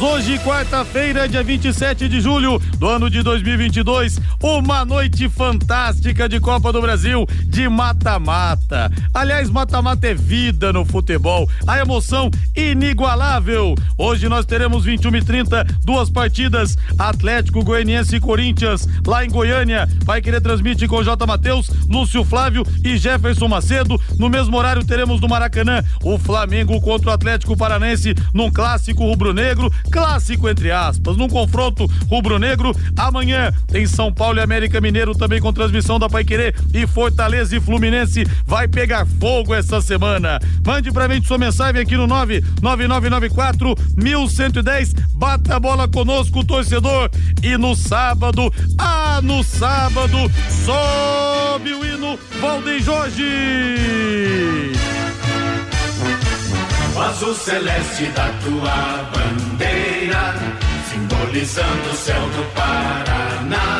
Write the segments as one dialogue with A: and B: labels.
A: Hoje, quarta-feira, dia 27 de julho do ano de 2022, uma noite fantástica de Copa do Brasil de mata-mata. Aliás, mata-mata é vida no futebol, a emoção inigualável. Hoje nós teremos 21 e 30, duas partidas: Atlético Goianiense e Corinthians, lá em Goiânia. Vai querer transmitir com J. Matheus, Lúcio Flávio e Jefferson Macedo. No mesmo horário teremos no Maracanã o Flamengo contra o Atlético Paranense num clássico rubro-negro clássico entre aspas, num confronto rubro-negro. Amanhã tem São Paulo e América Mineiro também com transmissão da Paiquerê e Fortaleza e Fluminense vai pegar fogo essa semana. Mande pra gente sua mensagem aqui no 99994 1110. Bata a bola conosco, torcedor. E no sábado, ah, no sábado, sobe o hino Valdeir Jorge
B: o azul celeste da tua bandeira, simbolizando o céu do Paraná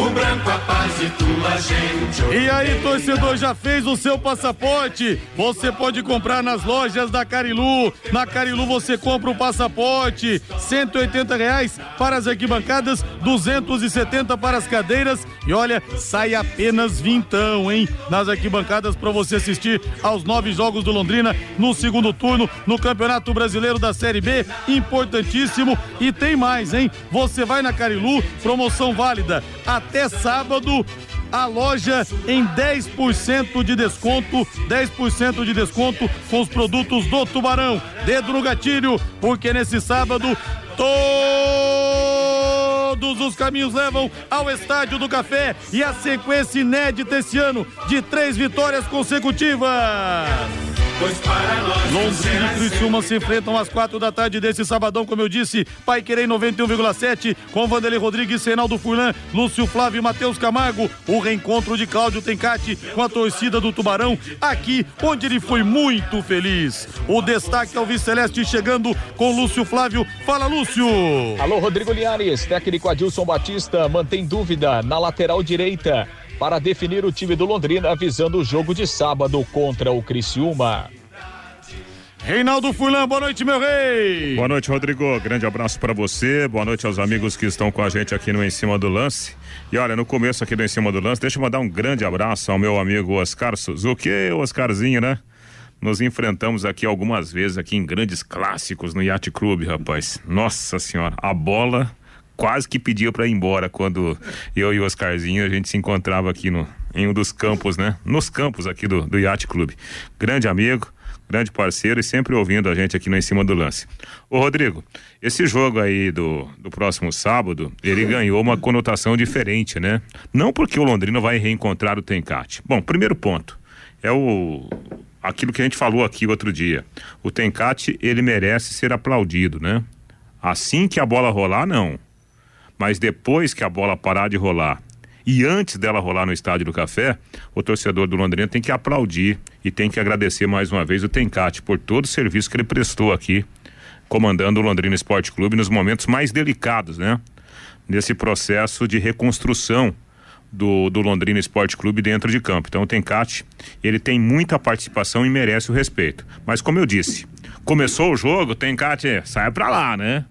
B: o branco a paz de tua gente.
A: E aí, torcedor, já fez o seu passaporte? Você pode comprar nas lojas da Carilu. Na Carilu você compra o passaporte, 180 reais para as arquibancadas, 270 para as cadeiras e olha, sai apenas vintão, hein? Nas arquibancadas para você assistir aos nove jogos do Londrina no segundo turno no Campeonato Brasileiro da Série B, importantíssimo. E tem mais, hein? Você vai na Carilu, promoção válida até sábado a loja em 10% de desconto, 10% de desconto com os produtos do Tubarão. Dedo no gatilho, porque nesse sábado todos os caminhos levam ao Estádio do Café e a sequência inédita esse ano de três vitórias consecutivas. Londrina e Criciúma se enfrentam às quatro da tarde desse sabadão, como eu disse, Pai Querer 91,7, com Vanderlei Rodrigues, Senaldo Furlan, Lúcio Flávio e Matheus Camargo. O reencontro de Cláudio Tencati com a torcida do Tubarão, aqui onde ele foi muito feliz. O destaque ao Vice Celeste chegando com Lúcio Flávio. Fala, Lúcio!
C: Alô, Rodrigo Linhares, técnico Adilson Batista, mantém dúvida na lateral direita para definir o time do Londrina visando o jogo de sábado contra o Criciúma.
A: Reinaldo Fulan, boa noite, meu rei.
D: Boa noite, Rodrigo. Grande abraço para você. Boa noite aos amigos que estão com a gente aqui no Em Cima do Lance. E olha, no começo aqui do Em Cima do Lance, deixa eu mandar um grande abraço ao meu amigo Oscar Suzuki, Oscarzinho, né? Nos enfrentamos aqui algumas vezes aqui em grandes clássicos no Yacht Clube, rapaz. Nossa senhora, a bola quase que pedia para ir embora quando eu e o Oscarzinho a gente se encontrava aqui no, em um dos campos, né? Nos campos aqui do, do Yacht Clube. Grande amigo, grande parceiro e sempre ouvindo a gente aqui no Em Cima do Lance. Ô Rodrigo, esse jogo aí do, do próximo sábado, ele ganhou uma conotação diferente, né? Não porque o Londrina vai reencontrar o Tencate. Bom, primeiro ponto, é o aquilo que a gente falou aqui outro dia. O Tencate, ele merece ser aplaudido, né? Assim que a bola rolar, não mas depois que a bola parar de rolar e antes dela rolar no Estádio do Café, o torcedor do Londrina tem que aplaudir e tem que agradecer mais uma vez o Tencate por todo o serviço que ele prestou aqui, comandando o Londrina Esporte Clube nos momentos mais delicados, né? Nesse processo de reconstrução do, do Londrina Esporte Clube dentro de campo. Então o Tencate, ele tem muita participação e merece o respeito. Mas como eu disse, começou o jogo, Tencate sai para lá, né?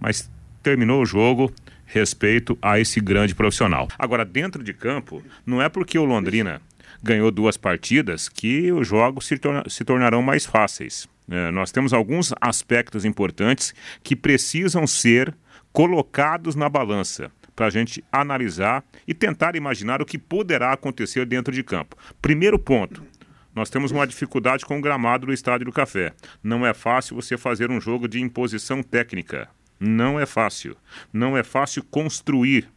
D: Mas terminou o jogo, respeito a esse grande profissional. Agora, dentro de campo, não é porque o Londrina ganhou duas partidas que os jogos se, torna, se tornarão mais fáceis. É, nós temos alguns aspectos importantes que precisam ser colocados na balança para a gente analisar e tentar imaginar o que poderá acontecer dentro de campo. Primeiro ponto. Nós temos uma dificuldade com o gramado do Estádio do Café. Não é fácil você fazer um jogo de imposição técnica. Não é fácil. Não é fácil construir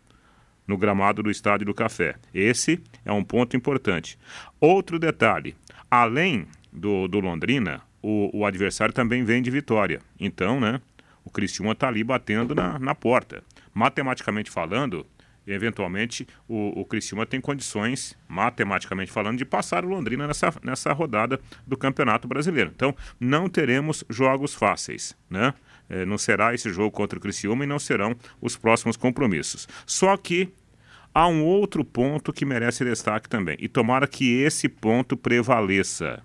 D: no gramado do Estádio do Café. Esse é um ponto importante. Outro detalhe: além do, do Londrina, o, o adversário também vem de vitória. Então, né? O Cristiúma está ali batendo na, na porta. Matematicamente falando, eventualmente o, o Criciúma tem condições, matematicamente falando, de passar o Londrina nessa, nessa rodada do Campeonato Brasileiro. Então, não teremos jogos fáceis, né? É, não será esse jogo contra o Criciúma e não serão os próximos compromissos. Só que há um outro ponto que merece destaque também. E tomara que esse ponto prevaleça,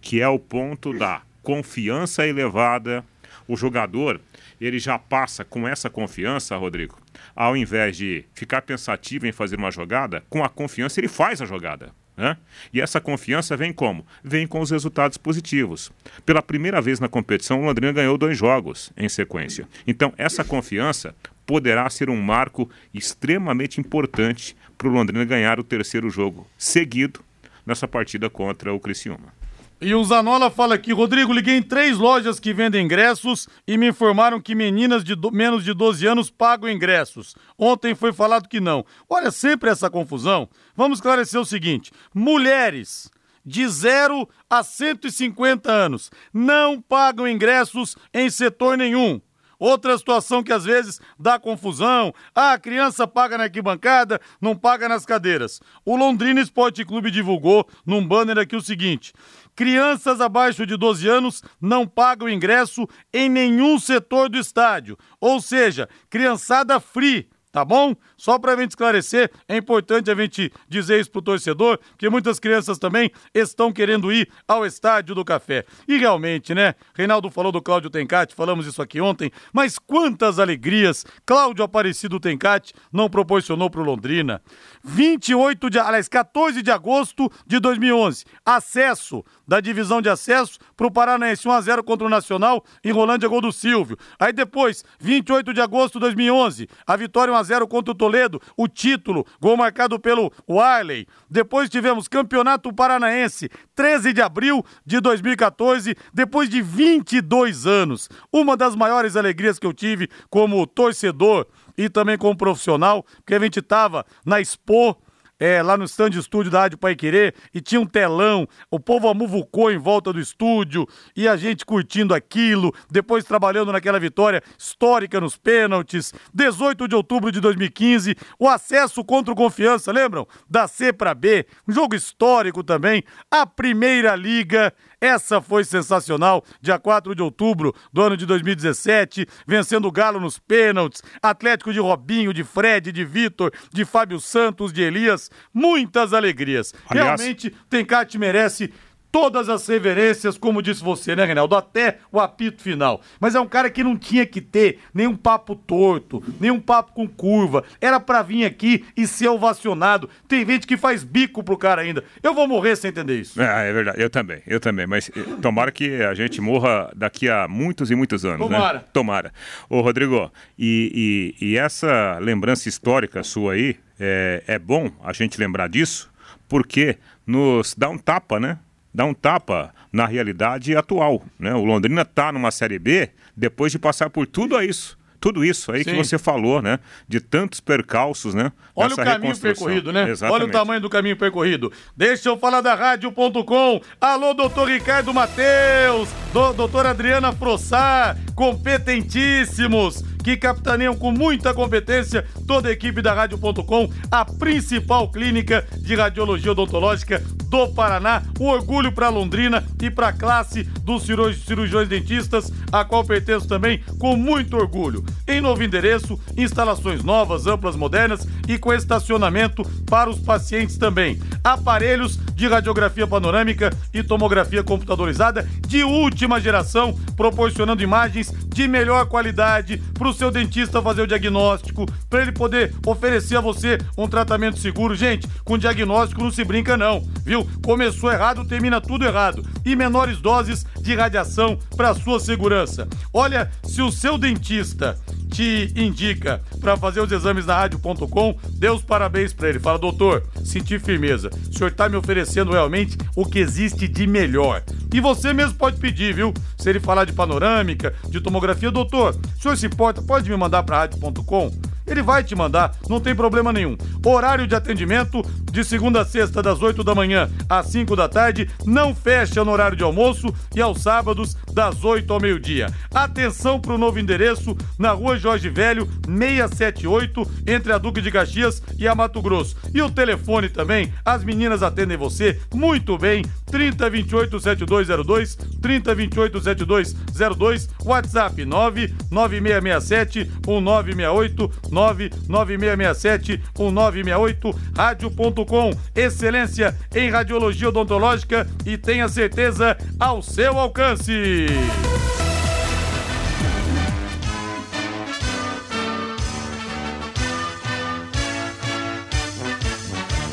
D: que é o ponto da confiança elevada. O jogador, ele já passa com essa confiança, Rodrigo, ao invés de ficar pensativo em fazer uma jogada, com a confiança ele faz a jogada. Né? E essa confiança vem como? Vem com os resultados positivos. Pela primeira vez na competição, o Londrina ganhou dois jogos em sequência. Então, essa confiança poderá ser um marco extremamente importante para o Londrina ganhar o terceiro jogo seguido nessa partida contra o Criciúma.
A: E o Zanola fala aqui, Rodrigo, liguei em três lojas que vendem ingressos e me informaram que meninas de do, menos de 12 anos pagam ingressos. Ontem foi falado que não. Olha, sempre essa confusão. Vamos esclarecer o seguinte: mulheres de 0 a 150 anos não pagam ingressos em setor nenhum. Outra situação que às vezes dá confusão. Ah, a criança paga na arquibancada, não paga nas cadeiras. O Londrina Esporte Clube divulgou num banner aqui o seguinte: Crianças abaixo de 12 anos não pagam ingresso em nenhum setor do estádio. Ou seja, criançada free tá bom? Só para gente esclarecer, é importante a gente dizer isso pro torcedor, que muitas crianças também estão querendo ir ao estádio do café. E realmente, né? Reinaldo falou do Cláudio Tencati, falamos isso aqui ontem, mas quantas alegrias Cláudio Aparecido Tencati não proporcionou pro Londrina. 28 de, aliás, 14 de agosto de 2011, acesso da divisão de acesso pro Paranaense 1 a 0 contra o Nacional em Rolândia gol do Silvio. Aí depois, 28 de agosto de 2011, a vitória 1 a 0 contra o Toledo, o título, gol marcado pelo Wiley. Depois tivemos Campeonato Paranaense, 13 de abril de 2014, depois de 22 anos. Uma das maiores alegrias que eu tive como torcedor e também como profissional, porque a gente tava na Expo é, lá no stand estúdio da Rádio Pai Querer e tinha um telão, o povo amuvucou em volta do estúdio e a gente curtindo aquilo, depois trabalhando naquela vitória histórica nos pênaltis. 18 de outubro de 2015, o acesso contra o Confiança, lembram? Da C para B, um jogo histórico também. A Primeira Liga essa foi sensacional, dia 4 de outubro do ano de 2017, vencendo o Galo nos pênaltis, Atlético de Robinho, de Fred, de Vitor, de Fábio Santos, de Elias, muitas alegrias.
D: Aliás...
A: Realmente, Tencate merece todas as reverências, como disse você, né, Reinaldo? Até o apito final. Mas é um cara que não tinha que ter nenhum papo torto, nenhum papo com curva. Era pra vir aqui e ser ovacionado. Tem gente que faz bico pro cara ainda. Eu vou morrer sem entender isso.
D: É, é verdade. Eu também, eu também. Mas eh, tomara que a gente morra daqui a muitos e muitos anos,
A: Tomara.
D: né? Tomara. Ô, Rodrigo, e, e, e essa lembrança histórica sua aí, é, é bom a gente lembrar disso, porque nos dá um tapa, né? Dá um tapa na realidade atual. Né? O Londrina está numa Série B depois de passar por tudo isso. Tudo isso aí Sim. que você falou, né? De tantos percalços, né?
A: Olha o caminho percorrido, né? Exatamente. Olha o tamanho do caminho percorrido. Deixa eu falar da Rádio.com. Alô, doutor Ricardo Mateus, do, doutora Adriana Frossar, competentíssimos que capitaneam com muita competência toda a equipe da Rádio.com, a principal clínica de radiologia odontológica do Paraná. Um orgulho para Londrina e para a classe dos cirurgiões dentistas, a qual pertenço também com muito orgulho. Em novo endereço, instalações novas, amplas, modernas e com estacionamento para os pacientes também. Aparelhos de radiografia panorâmica e tomografia computadorizada de última geração, proporcionando imagens de melhor qualidade para o seu dentista fazer o diagnóstico, para ele poder oferecer a você um tratamento seguro. Gente, com diagnóstico não se brinca não, viu? Começou errado, termina tudo errado. E menores doses de radiação para sua segurança. Olha, se o seu dentista te indica para fazer os exames na rádio.com, dê os parabéns para ele. Fala, doutor, senti firmeza. O senhor está me oferecendo realmente o que existe de melhor. E você mesmo pode pedir, viu? Se ele falar de panorâmica, de tomografia, doutor, o senhor se importa, pode me mandar para rádio.com? Ele vai te mandar, não tem problema nenhum. Horário de atendimento de segunda a sexta, das 8 da manhã às 5 da tarde, não fecha no horário de almoço e aos sábados, das 8 ao meio-dia. Atenção para o novo endereço na rua Jorge Velho, 678, entre a Duque de Caxias e a Mato Grosso. E o telefone também, as meninas atendem você muito bem, 3028 7202, 3028 7202, WhatsApp 99667 1968, 99667 1968, rádio.com, excelência em radiologia odontológica e tenha certeza ao seu alcance.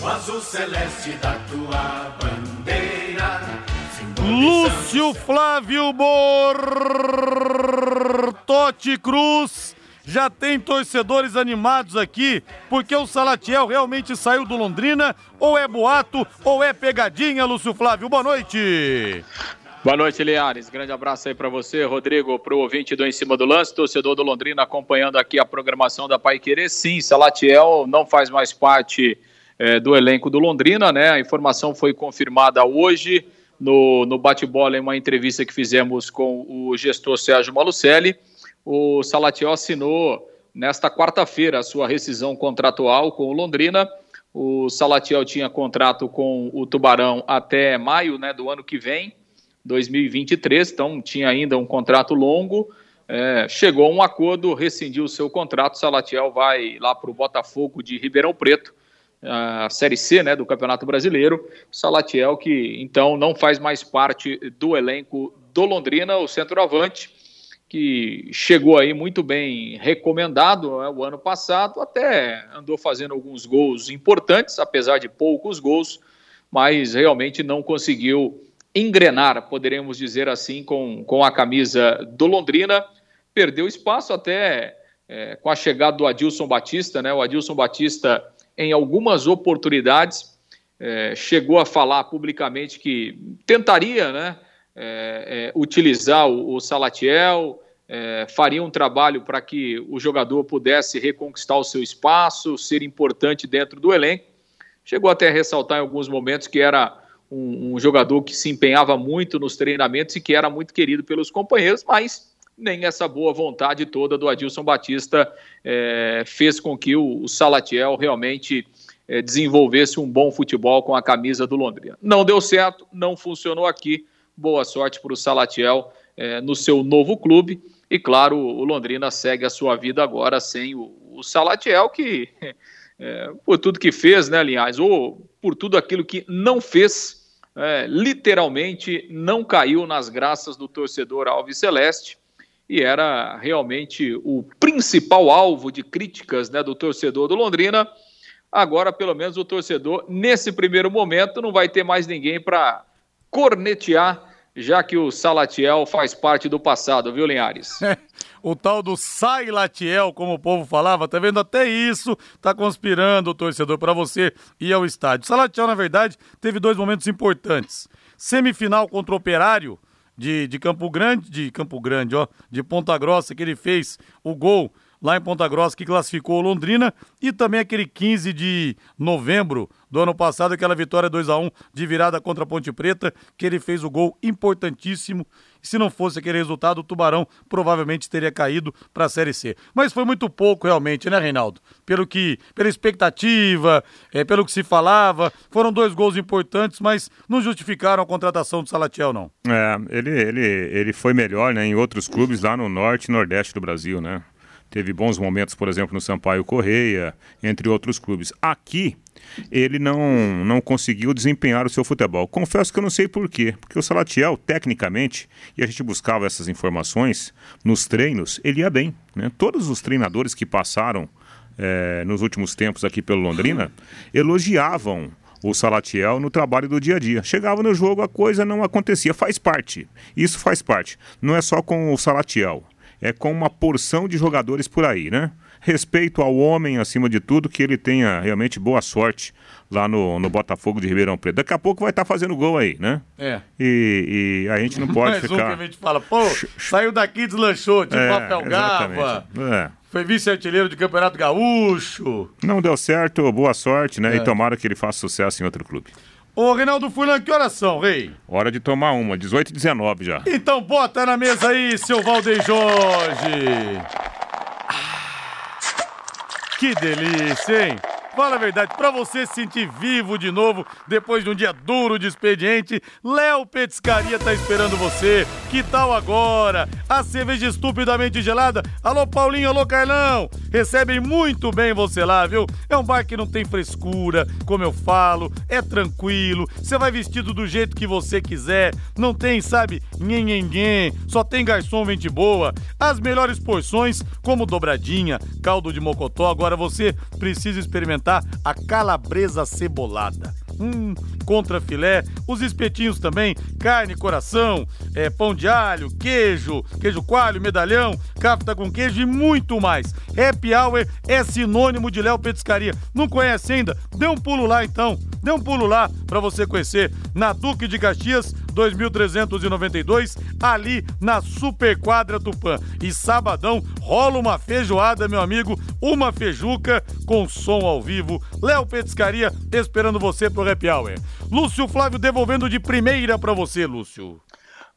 B: O azul celeste da tua bandeira.
A: Lúcio Flávio Bortotti Cruz. Já tem torcedores animados aqui, porque o Salatiel realmente saiu do Londrina, ou é boato, ou é pegadinha, Lúcio Flávio. Boa noite.
C: Boa noite, Liares. Grande abraço aí para você, Rodrigo, para o ouvinte do Em Cima do Lance, torcedor do Londrina acompanhando aqui a programação da Pai Querer. Sim, Salatiel não faz mais parte é, do elenco do Londrina, né? A informação foi confirmada hoje no, no bate-bola em uma entrevista que fizemos com o gestor Sérgio Malucelli. O Salatiel assinou nesta quarta-feira a sua rescisão contratual com o Londrina. O Salatiel tinha contrato com o Tubarão até maio né, do ano que vem, 2023, então tinha ainda um contrato longo. É, chegou a um acordo, rescindiu o seu contrato. Salatiel vai lá para o Botafogo de Ribeirão Preto, a Série C né, do Campeonato Brasileiro. Salatiel, que então não faz mais parte do elenco do Londrina, o centroavante, que chegou aí muito bem recomendado né, o ano passado, até andou fazendo alguns gols importantes, apesar de poucos gols, mas realmente não conseguiu engrenar, poderemos dizer assim, com, com a camisa do Londrina. Perdeu espaço até é, com a chegada do Adilson Batista, né? O Adilson Batista, em algumas oportunidades, é, chegou a falar publicamente que tentaria, né? É, é, utilizar o, o Salatiel, é, faria um trabalho para que o jogador pudesse reconquistar o seu espaço, ser importante dentro do elenco. Chegou até a ressaltar em alguns momentos que era um, um, jogador que se empenhava muito nos treinamentos e que era muito querido pelos companheiros, mas nem essa boa vontade toda do Adilson Batista é, fez com que o, o Salatiel realmente é, desenvolvesse um bom futebol com a camisa do Londrina. Não deu certo, não funcionou aqui boa sorte para o Salatiel é, no seu novo clube. E claro, o Londrina segue a sua vida agora sem o, o Salatiel, que é, por tudo que fez, né, Linhares, ou por tudo aquilo que não fez, é, literalmente não caiu nas graças do torcedor Alves Celeste e era realmente o principal alvo de críticas né, do torcedor do Londrina. Agora, pelo menos, o torcedor, nesse primeiro momento, não vai ter mais ninguém para cornetear, já que o Salatiel faz parte do passado, viu, Linhares?
A: o tal do Sai Latiel, como o povo falava, tá vendo? Até isso tá conspirando o torcedor para você ir ao estádio. Salatiel, na verdade, teve dois momentos importantes. Semifinal contra o Operário de, de Campo Grande, de Campo Grande, ó, de Ponta Grossa, que ele fez o gol lá em Ponta Grossa que classificou Londrina e também aquele 15 de novembro do ano passado, aquela vitória 2 a 1 de virada contra a Ponte Preta, que ele fez o gol importantíssimo. Se não fosse aquele resultado, o Tubarão provavelmente teria caído para a Série C. Mas foi muito pouco realmente, né, Reinaldo? Pelo que, pela expectativa, é, pelo que se falava, foram dois gols importantes, mas não justificaram a contratação do Salatiel, não.
D: É, ele, ele, ele foi melhor, né, em outros clubes lá no norte e nordeste do Brasil, né? Teve bons momentos, por exemplo, no Sampaio Correia, entre outros clubes. Aqui, ele não, não conseguiu desempenhar o seu futebol. Confesso que eu não sei por quê. Porque o Salatiel, tecnicamente, e a gente buscava essas informações nos treinos, ele ia bem. Né? Todos os treinadores que passaram é, nos últimos tempos aqui pelo Londrina elogiavam o Salatiel no trabalho do dia a dia. Chegava no jogo, a coisa não acontecia. Faz parte. Isso faz parte. Não é só com o Salatiel é com uma porção de jogadores por aí, né? Respeito ao homem, acima de tudo, que ele tenha realmente boa sorte lá no, no Botafogo de Ribeirão Preto. Daqui a pouco vai estar tá fazendo gol aí, né?
A: É.
D: E, e a gente não pode ficar...
A: um que a gente fala, pô, saiu daqui, deslanchou, tipo
D: É,
A: papel gava,
D: É.
A: foi vice-artilheiro de Campeonato Gaúcho.
D: Não deu certo, boa sorte, né?
A: É.
D: E tomara que ele faça sucesso em outro clube.
A: Ô, Reinaldo Fulan, que horas são, rei?
D: Hora de tomar uma, 18 e 19 já.
A: Então bota na mesa aí, seu Valdeir Jorge. Ah, que delícia, hein? Fala a verdade, para você se sentir vivo de novo depois de um dia duro de expediente, Léo Petiscaria tá esperando você. Que tal agora? A cerveja estupidamente gelada. Alô Paulinho, alô Carlão. Recebem muito bem você lá, viu? É um bar que não tem frescura, como eu falo, é tranquilo. Você vai vestido do jeito que você quiser. Não tem, sabe, nhenhenhen. Só tem garçom mente boa. As melhores porções, como dobradinha, caldo de mocotó. Agora você precisa experimentar experimentar a calabresa cebolada. Hum, contra filé, os espetinhos também, carne, coração, é, pão de alho, queijo, queijo coalho, medalhão, cafta com queijo e muito mais. Happy Hour é sinônimo de Léo Petiscaria. Não conhece ainda? Dê um pulo lá então. Dê um pulo lá para você conhecer na Duque de Caxias 2392, ali na Super Quadra Tupã. E sabadão rola uma feijoada, meu amigo, uma feijuca com som ao vivo. Léo Petiscaria esperando você pro Happy Hour. Lúcio Flávio devolvendo de primeira para você, Lúcio.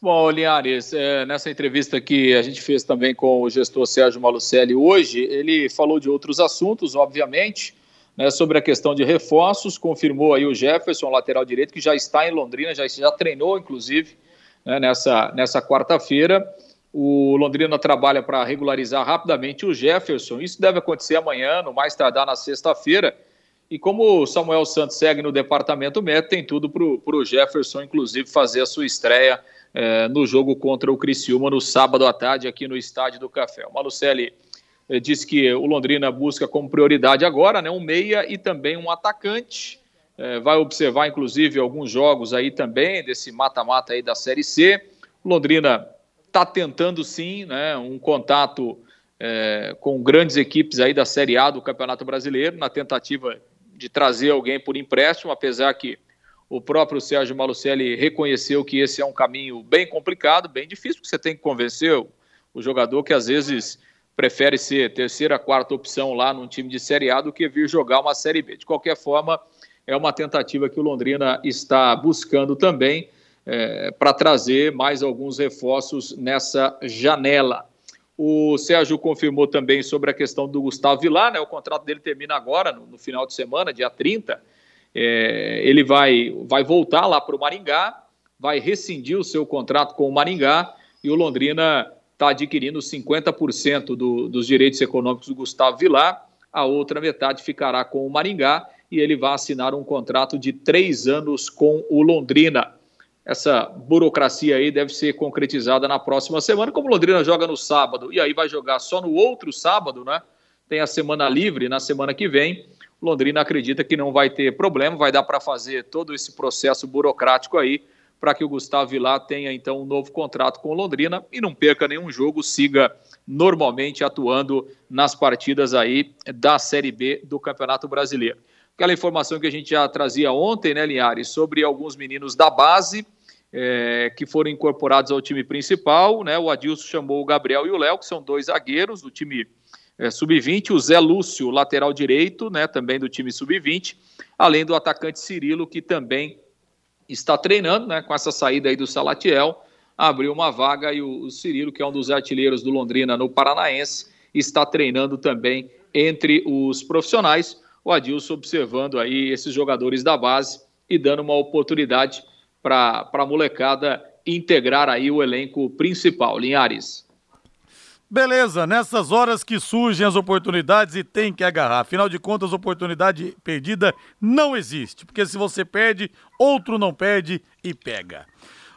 C: Bom, Linhares, é, nessa entrevista que a gente fez também com o gestor Sérgio Malucelli hoje, ele falou de outros assuntos, obviamente, né, sobre a questão de reforços, confirmou aí o Jefferson, lateral direito, que já está em Londrina, já, já treinou, inclusive, né, nessa, nessa quarta-feira. O Londrina trabalha para regularizar rapidamente o Jefferson. Isso deve acontecer amanhã, no mais tardar na sexta-feira. E como o Samuel Santos segue no departamento médico, tem tudo para o Jefferson, inclusive, fazer a sua estreia é, no jogo contra o Criciúma no sábado à tarde aqui no Estádio do Café. O Malucelli disse que o Londrina busca como prioridade agora né, um meia e também um atacante. É, vai observar, inclusive, alguns jogos aí também desse mata-mata aí da Série C. O Londrina está tentando sim né, um contato é, com grandes equipes aí da Série A do Campeonato Brasileiro, na tentativa de trazer alguém por empréstimo, apesar que o próprio Sérgio Malucelli reconheceu que esse é um caminho bem complicado, bem difícil, porque você tem que convencer o jogador que às vezes prefere ser terceira, quarta opção lá num time de Série A do que vir jogar uma Série B. De qualquer forma, é uma tentativa que o Londrina está buscando também é, para trazer mais alguns reforços nessa janela. O Sérgio confirmou também sobre a questão do Gustavo Vilar, né? O contrato dele termina agora, no, no final de semana, dia 30. É, ele vai, vai voltar lá para o Maringá, vai rescindir o seu contrato com o Maringá e o Londrina está adquirindo 50% do, dos direitos econômicos do Gustavo Vilar, a outra metade ficará com o Maringá e ele vai assinar um contrato de três anos com o Londrina. Essa burocracia aí deve ser concretizada na próxima semana. Como o Londrina joga no sábado e aí vai jogar só no outro sábado, né? Tem a semana livre na semana que vem. Londrina acredita que não vai ter problema, vai dar para fazer todo esse processo burocrático aí para que o Gustavo Vilar tenha então um novo contrato com o Londrina e não perca nenhum jogo, siga normalmente atuando nas partidas aí da Série B do Campeonato Brasileiro. Aquela informação que a gente já trazia ontem, né, Linhares, sobre alguns meninos da base é, que foram incorporados ao time principal, né? O Adilson chamou o Gabriel e o Léo, que são dois zagueiros do time é, sub-20, o Zé Lúcio, lateral direito, né, também do time sub-20, além do atacante Cirilo, que também está treinando, né, com essa saída aí do Salatiel, abriu uma vaga e o, Cirilo, que é um dos artilheiros do Londrina no Paranaense, está treinando também entre os profissionais. O Adilson observando aí esses jogadores da base e dando uma oportunidade para a molecada integrar aí o elenco principal. Linhares.
A: Beleza, nessas horas que surgem as oportunidades e tem que agarrar. Afinal de contas, oportunidade perdida não existe, porque se você perde, outro não perde e pega.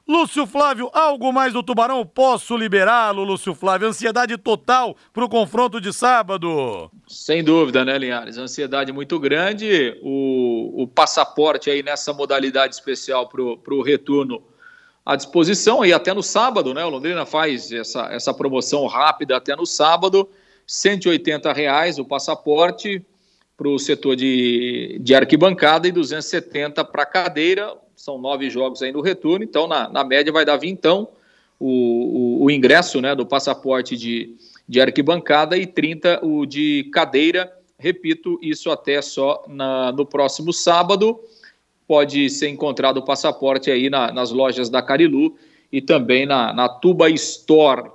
A: Lúcio Flávio, algo mais do Tubarão? Posso liberá-lo, Lúcio Flávio? Ansiedade total para o confronto de sábado.
C: Sem dúvida, né, Linhares? Ansiedade muito grande. O, o passaporte aí nessa modalidade especial para o retorno à disposição, e até no sábado, né? O Londrina faz essa, essa promoção rápida até no sábado, 180 reais o passaporte para o setor de, de arquibancada e 270 para cadeira, são nove jogos aí no retorno, então na, na média vai dar vintão o, o, o ingresso né, do passaporte de, de arquibancada e 30 o de cadeira, repito, isso até só na, no próximo sábado, pode ser encontrado o passaporte aí na, nas lojas da Carilu e também na, na Tuba Store.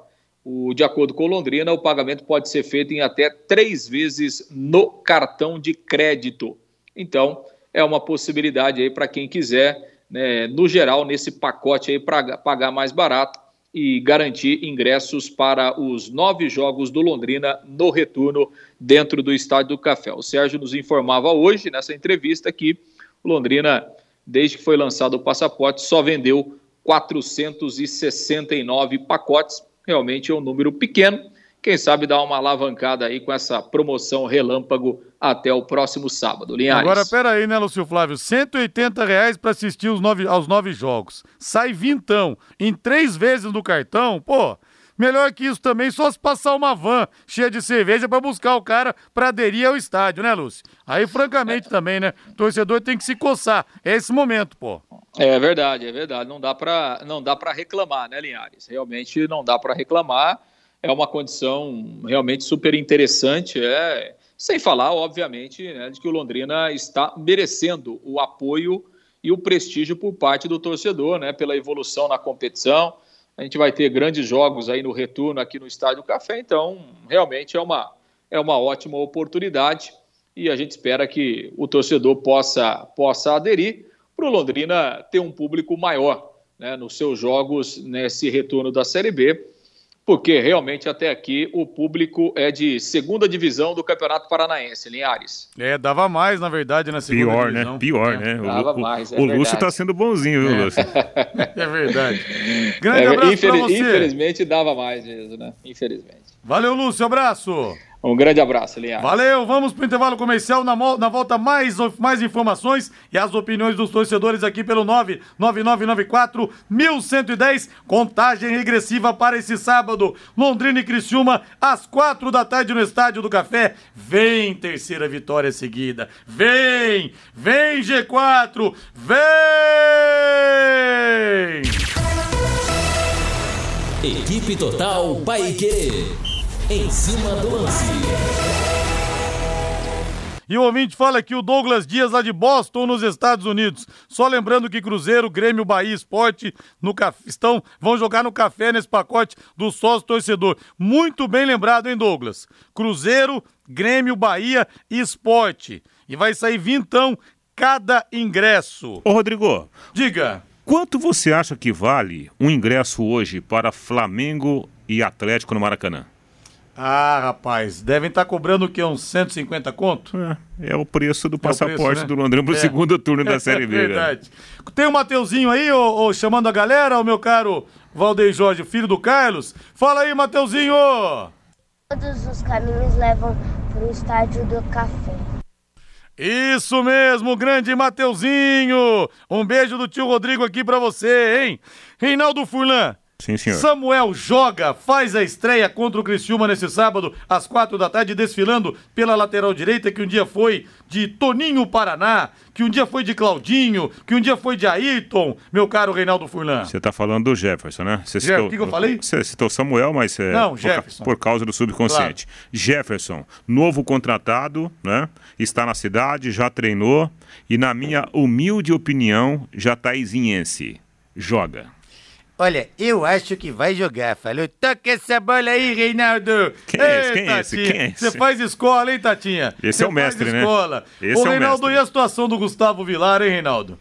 C: O, de acordo com Londrina, o pagamento pode ser feito em até três vezes no cartão de crédito. Então, é uma possibilidade aí para quem quiser, né, no geral, nesse pacote aí para pagar mais barato e garantir ingressos para os nove jogos do Londrina no retorno dentro do Estádio do Café. O Sérgio nos informava hoje, nessa entrevista, que Londrina, desde que foi lançado o passaporte, só vendeu 469 pacotes. Realmente é um número pequeno. Quem sabe dar uma alavancada aí com essa promoção relâmpago até o próximo sábado. Linhares.
A: Agora, pera aí, né, Lúcio Flávio? 180 reais para assistir nove, aos nove jogos. Sai vintão. Em três vezes no cartão, pô, Melhor que isso também, só se passar uma van cheia de cerveja para buscar o cara para aderir ao estádio, né, Lúcio? Aí, francamente, também, né? O torcedor tem que se coçar. É esse momento, pô.
C: É verdade, é verdade. Não dá para não dá para reclamar, né, Linhares? Realmente não dá para reclamar. É uma condição realmente super interessante. É sem falar, obviamente, né, de que o Londrina está merecendo o apoio e o prestígio por parte do torcedor, né, pela evolução na competição a gente vai ter grandes jogos aí no retorno aqui no Estádio Café, então realmente é uma, é uma ótima oportunidade e a gente espera que o torcedor possa, possa aderir para o Londrina ter um público maior né, nos seus jogos nesse retorno da Série B porque realmente até aqui o público é de segunda divisão do Campeonato Paranaense, Linhares.
A: É, dava mais, na verdade, na segunda
D: Pior,
A: divisão.
D: né? Pior,
A: é.
D: né?
C: Dava
D: o,
C: mais, é
D: o Lúcio
C: verdade.
D: tá sendo bonzinho, viu,
A: É.
D: Lúcio?
A: É verdade. Grande
C: É,
A: abraço
C: infeliz-
A: pra você.
C: Infelizmente dava mais mesmo, né? Infelizmente.
A: Valeu, Lúcio. Abraço.
C: Um grande abraço, Linhares.
A: Valeu, vamos pro intervalo comercial. Na, na volta, mais, mais informações e as opiniões dos torcedores aqui pelo 99994 1110. Contagem regressiva para esse sábado. Londrina e Criciúma, às quatro da tarde no Estádio do Café. Vem terceira vitória seguida. Vem! Vem G4! Vem!
E: Equipe Total Paiquerê. Em cima do lance.
A: E o ouvinte fala aqui o Douglas Dias lá de Boston, nos Estados Unidos. Só lembrando que Cruzeiro, Grêmio, Bahia, Esporte no caf... estão, vão jogar no café nesse pacote do sócio torcedor. Muito bem lembrado, hein, Douglas? Cruzeiro, Grêmio, Bahia e Esporte. E vai sair vintão cada ingresso.
D: Ô, Rodrigo,
A: Diga.
D: quanto você acha que vale um ingresso hoje para Flamengo e Atlético no Maracanã?
A: Ah, rapaz, devem estar cobrando o quê? Uns 150 conto?
D: É, é o preço do
A: É o preço,
D: passaporte
A: né?
D: do Londrina pro
A: É.
D: segundo turno da Série B.
A: É
D: né?
A: verdade. Tem o Mateuzinho aí, ô, ô, chamando a galera, o meu caro Valdeir Jorge, filho do Carlos. Fala aí, Mateuzinho!
F: Todos os caminhos levam para o estádio do café.
A: Isso mesmo, grande Mateuzinho! Um beijo do tio Rodrigo aqui pra você, hein? Reinaldo Furlan,
D: Sim, senhor.
A: Samuel joga, faz a estreia contra o Criciúma nesse sábado, às quatro da tarde, desfilando pela lateral direita, que um dia foi de Toninho Paraná, que um dia foi de Claudinho, que um dia foi de Ayrton, meu caro Reinaldo Furlan.
D: Você tá falando do Jefferson, né? Você
A: o que que eu falei?
D: Você citou Samuel, mas é
A: Não,
D: por,
A: Jefferson.
D: por causa do subconsciente. Jefferson, novo contratado, né? Está na cidade, já treinou e na minha humilde opinião, já tá izinhense. Joga.
A: Olha, eu acho que vai jogar. Falou, toca essa bola aí, Reinaldo.
D: Quem é esse?
A: Ei,
D: Quem é esse? Quem é esse?
A: Você faz escola, hein, Tatinha?
D: Esse
A: Você
D: é o mestre, né?
A: escola.
D: Esse
A: Ô,
D: é o
A: Reinaldo,
D: mestre.
A: e a situação do Gustavo Vilar, hein, Reinaldo?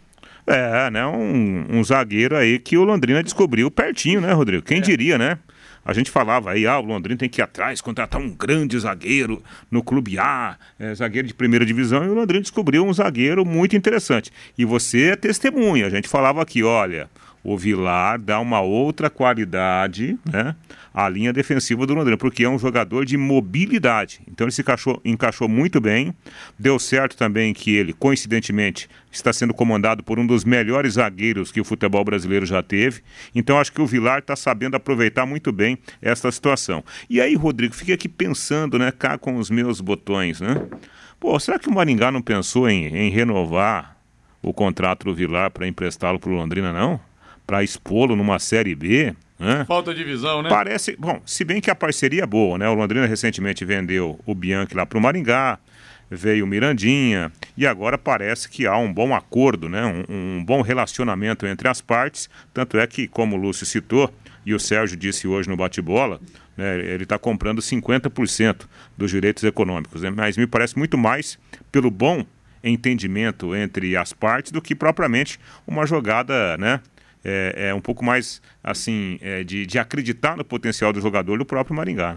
D: É, né? Um, um zagueiro aí que o Londrina descobriu pertinho, né, Rodrigo?
A: É.
D: Quem diria, né? A gente falava aí, ah, o Londrina tem que ir atrás, contratar um grande zagueiro no Clube A, é, zagueiro de primeira divisão, e o Londrina descobriu um zagueiro muito interessante. E você é testemunha, a gente falava aqui, olha, o Vilar dá uma outra qualidade, né? À linha defensiva do Londrina, porque é um jogador de mobilidade. Então ele se encaixou, encaixou muito bem. Deu certo também que ele, coincidentemente, está sendo comandado por um dos melhores zagueiros que o futebol brasileiro já teve. Então acho que o Vilar está sabendo aproveitar muito bem essa situação. E aí, Rodrigo, fiquei aqui pensando, né, cá com os meus botões, né? Pô, será que o Maringá não pensou em, em renovar o contrato do Vilar para emprestá-lo para o Londrina, não? Para expô-lo numa Série B, né?
A: Falta de visão, né?
D: Parece, bom, se bem que a parceria é boa, né? O Londrina recentemente vendeu o Bianchi lá para o Maringá. veio o Mirandinha, e agora parece que há um bom acordo, né? um, um bom relacionamento entre as partes. Tanto é que, como o Lúcio citou, e o Sérgio disse hoje no bate-bola, né, ele está comprando 50% dos direitos econômicos. Né? Mas me parece muito mais pelo bom entendimento entre as partes do que propriamente uma jogada, né? É, é um pouco mais assim é, de, de acreditar no potencial do jogador do próprio Maringá.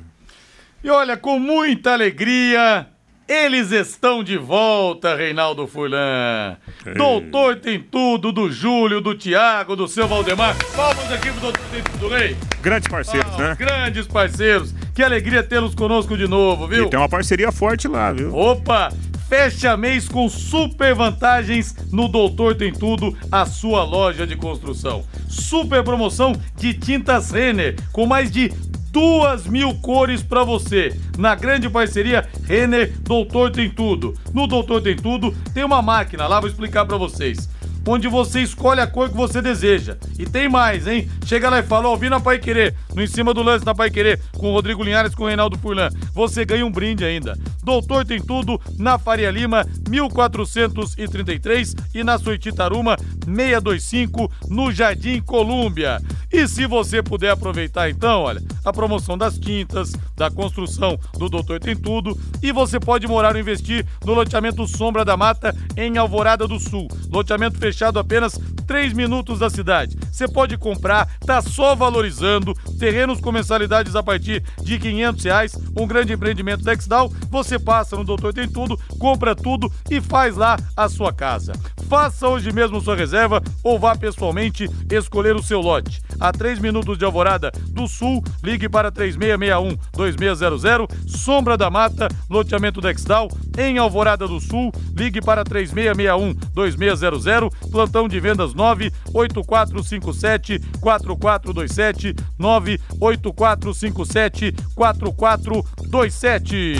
A: E olha, com muita alegria, eles estão de volta, Reinaldo Furlan. Ei. Doutor tem tudo, do Júlio, do Tiago, do seu Valdemar. Palmas aqui pro Doutor tem tudo, Rei.
D: Grandes parceiros, ah, né?
A: Grandes parceiros. Que alegria tê-los conosco de novo, viu?
D: E tem uma parceria forte lá, viu?
A: Opa! Fecha mês com super vantagens no Doutor Tem Tudo, a sua loja de construção. Super promoção de tintas Renner, com mais de duas mil cores para você. Na grande parceria Renner Doutor Tem Tudo. No Doutor Tem Tudo tem uma máquina, lá vou explicar para vocês onde você escolhe a cor que você deseja. E tem mais, hein? Chega lá e fala, ó, na Pai Querer, no em cima do lance da Pai Querer, com o Rodrigo Linhares, com o Reinaldo Furlan. Você ganha um brinde ainda. Doutor tem tudo na Faria Lima, 1433 e na Soititaruma, 625, no Jardim Colúmbia. E se você puder aproveitar então, olha, a promoção das tintas, da construção do Doutor Tem Tudo, e você pode morar ou investir no loteamento Sombra da Mata, em Alvorada do Sul. Loteamento fechado fechado apenas 3 minutos da cidade. Você pode comprar, tá só valorizando. Terrenos com mensalidades a partir de 500 reais. Um grande empreendimento da Exdal. Você passa no Doutor Tem Tudo, compra tudo e faz lá a sua casa. Faça hoje mesmo sua reserva ou vá pessoalmente escolher o seu lote. A 3 minutos de Alvorada do Sul, ligue para 3661-2600. Sombra da Mata, loteamento Dexdal. Em Alvorada do Sul, ligue para 3661-2600 plantão de vendas 98457 4427 98457 4427. E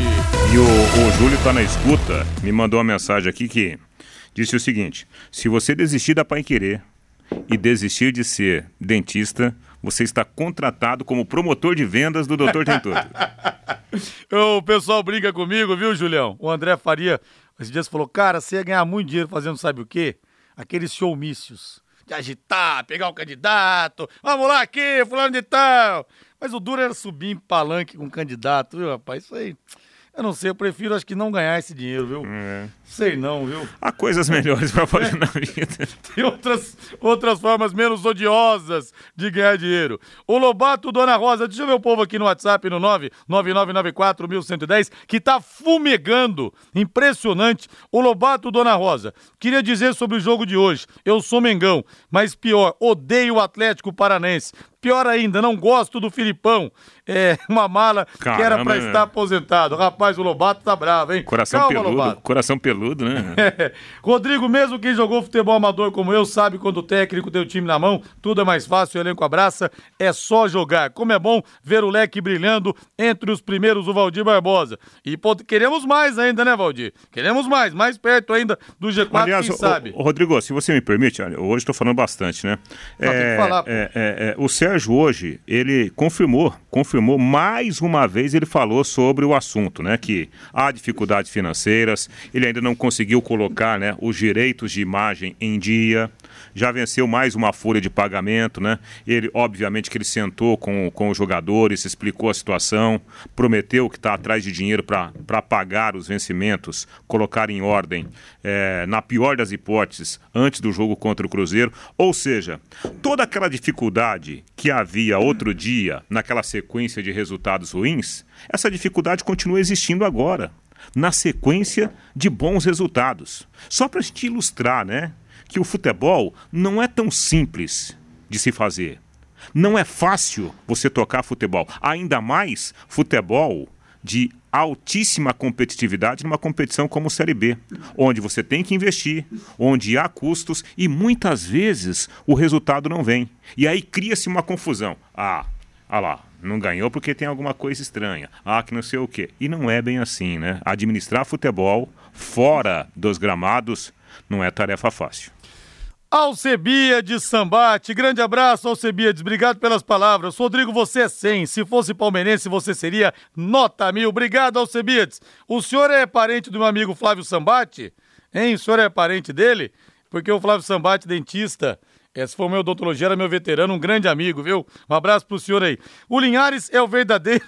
D: o, o Júlio está na escuta, me mandou uma mensagem aqui que disse o seguinte: se você desistir da Pai Querer e desistir de ser dentista, você está contratado como promotor de vendas do Doutor Tem
A: o pessoal briga comigo, viu, Julião? O André Faria, esses dias falou, cara, você ia ganhar muito dinheiro fazendo sabe o quê? aqueles showmícios de agitar, pegar o candidato, vamos lá aqui, fulano de tal. Mas o duro era subir em palanque com o candidato, viu, rapaz? Isso aí. Eu não sei, eu prefiro acho que não ganhar esse dinheiro, viu? É. Sei não, viu?
D: Há coisas melhores para fazer é. na vida.
A: Tem outras, outras formas menos odiosas de ganhar dinheiro. O Lobato Dona Rosa, deixa eu ver o povo aqui no WhatsApp no 999941110 que tá fumegando. Impressionante. O Lobato Dona Rosa, queria dizer sobre o jogo de hoje. Eu sou Mengão, mas pior, odeio o Atlético Paranense. Pior ainda, não gosto do Filipão. É uma mala Caramba, que era para estar aposentado. Rapaz, o Lobato tá bravo, hein?
D: Coração Calma, peludo. Lobato. Coração peludo, né?
A: É. Rodrigo, mesmo quem jogou futebol amador como eu, sabe quando o técnico tem o time na mão, tudo é mais fácil, o elenco abraça, é só jogar. Como é bom ver o leque brilhando entre os primeiros o Valdir Barbosa. E pô, queremos mais ainda, né, Valdir? Queremos mais, mais perto ainda do G4, Aliás, quem o, sabe.
D: O, Rodrigo, se você me permite, hoje estou falando bastante, né?
A: Não, é, tem que é, falar.
D: É, é, é, o Sérgio Sérgio hoje, ele confirmou, confirmou mais uma vez, ele falou sobre o assunto, né? Que há dificuldades financeiras, ele ainda não conseguiu colocar né, os direitos de imagem em dia já venceu mais uma folha de pagamento, né? Ele, obviamente, que ele sentou com, com os jogadores, explicou a situação, prometeu que está atrás de dinheiro para pagar os vencimentos, colocar em ordem, é, na pior das hipóteses, antes do jogo contra o Cruzeiro. Ou seja, toda aquela dificuldade que havia outro dia, naquela sequência de resultados ruins, essa dificuldade continua existindo agora na sequência de bons resultados. Só para te ilustrar, né? Que o futebol não é tão simples de se fazer. Não é fácil você tocar futebol, ainda mais futebol de altíssima competitividade numa competição como o Série B, onde você tem que investir, onde há custos e muitas vezes o resultado não vem. E aí cria-se uma confusão. Ah, ah lá, não ganhou porque tem alguma coisa estranha. Ah, que não sei o quê. E não é bem assim, né? Administrar futebol fora dos gramados não é tarefa fácil.
A: Alcebia Sambate, grande abraço, Alcebiades, obrigado pelas palavras. Rodrigo, você é 100, se fosse palmeirense você seria nota mil. Obrigado, Alcebiades. O senhor é parente do meu amigo Flávio Sambate? Hein, o senhor é parente dele? Porque o Flávio Sambate, dentista, esse foi o meu odontologia, era meu veterano, um grande amigo, viu? Um abraço pro senhor aí. O Linhares é o verdadeiro